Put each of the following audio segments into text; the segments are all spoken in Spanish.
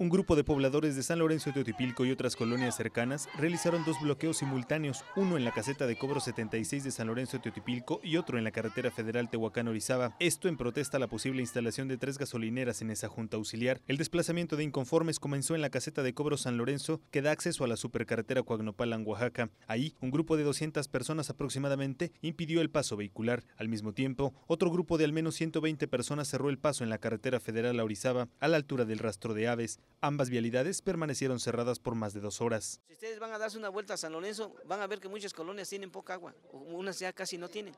Un grupo de pobladores de San Lorenzo de Teotipilco y otras colonias cercanas realizaron dos bloqueos simultáneos, uno en la caseta de cobro 76 de San Lorenzo de Teotipilco y otro en la carretera federal Tehuacán-Orizaba. Esto en protesta a la posible instalación de tres gasolineras en esa junta auxiliar. El desplazamiento de inconformes comenzó en la caseta de cobro San Lorenzo, que da acceso a la supercarretera Coagnopalan, Oaxaca. Ahí, un grupo de 200 personas aproximadamente impidió el paso vehicular. Al mismo tiempo, otro grupo de al menos 120 personas cerró el paso en la carretera federal a Orizaba, a la altura del rastro de aves. Ambas vialidades permanecieron cerradas por más de dos horas. Si ustedes van a darse una vuelta a San Lorenzo, van a ver que muchas colonias tienen poca agua, unas ya casi no tienen.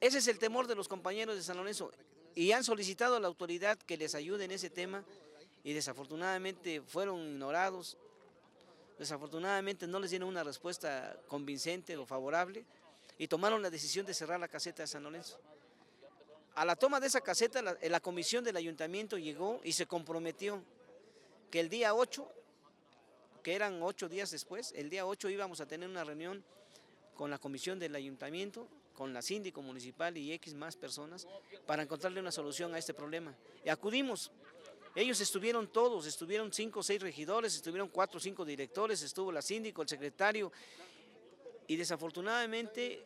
Ese es el temor de los compañeros de San Lorenzo y han solicitado a la autoridad que les ayude en ese tema y desafortunadamente fueron ignorados. Desafortunadamente no les dieron una respuesta convincente o favorable y tomaron la decisión de cerrar la caseta de San Lorenzo. A la toma de esa caseta, la, la comisión del ayuntamiento llegó y se comprometió que el día 8, que eran ocho días después, el día 8 íbamos a tener una reunión con la comisión del ayuntamiento, con la síndico municipal y X más personas para encontrarle una solución a este problema. Y acudimos. Ellos estuvieron todos, estuvieron cinco o seis regidores, estuvieron cuatro o cinco directores, estuvo la síndico, el secretario, y desafortunadamente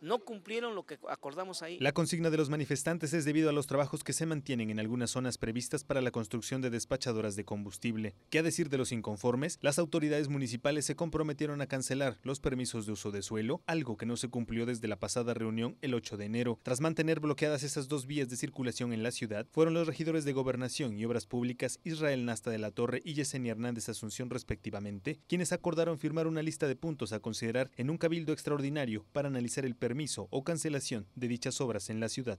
no cumplieron lo que acordamos ahí. La consigna de los manifestantes es debido a los trabajos que se mantienen en algunas zonas previstas para la construcción de despachadoras de combustible. ¿Qué a decir de los inconformes? Las autoridades municipales se comprometieron a cancelar los permisos de uso de suelo, algo que no se cumplió desde la pasada reunión el 8 de enero. Tras mantener bloqueadas esas dos vías de circulación en la ciudad, fueron los regidores de Gobernación y Obras Públicas Israel Nasta de la Torre y Yesenia Hernández Asunción respectivamente, quienes acordaron firmar una lista de puntos a considerar en un cabildo extraordinario para analizar el permiso o cancelación de dichas obras en la ciudad.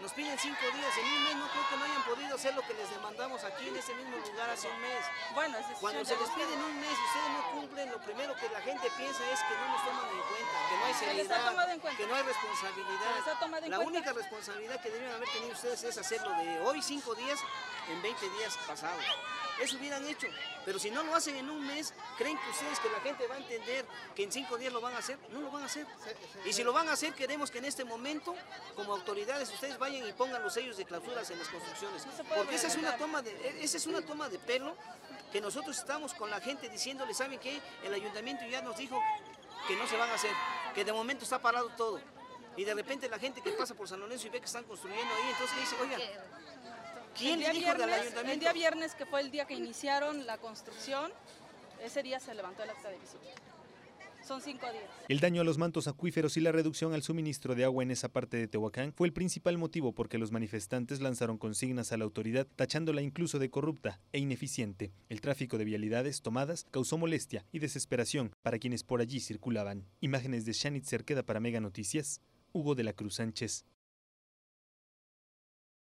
Nos piden cinco días, en un mes no creo que no hayan podido hacer lo que les demandamos aquí en ese mismo lugar hace un mes. Bueno, Cuando se les pide en un mes y ustedes no cumplen, lo primero que la gente piensa es que no nos toman en cuenta, que no hay seriedad, que no hay responsabilidad. La única responsabilidad que deben haber tenido ustedes es hacerlo de hoy cinco días en 20 días pasados. Eso hubieran hecho, pero si no lo hacen en un mes, ¿creen que ustedes que la gente va a entender que en cinco días lo van a hacer? No lo van a hacer. Y si lo van a hacer, queremos que en este momento, como autoridades, ustedes vayan y pongan los sellos de clausuras en las construcciones. Porque esa es una toma de, e, esa es una toma de pelo que nosotros estamos con la gente diciéndole, ¿saben qué? El ayuntamiento ya nos dijo que no se van a hacer, que de momento está parado todo. Y de repente la gente que pasa por San Lorenzo y ve que están construyendo ahí, entonces dice, oiga, ¿quién le dijo del ayuntamiento? El día viernes, que fue el día que iniciaron la construcción, ese día se levantó el acta de visita. Son cinco días. El daño a los mantos acuíferos y la reducción al suministro de agua en esa parte de Tehuacán fue el principal motivo por que los manifestantes lanzaron consignas a la autoridad, tachándola incluso de corrupta e ineficiente. El tráfico de vialidades tomadas causó molestia y desesperación para quienes por allí circulaban. Imágenes de Shanit Cerqueda para Mega Noticias, Hugo de la Cruz Sánchez.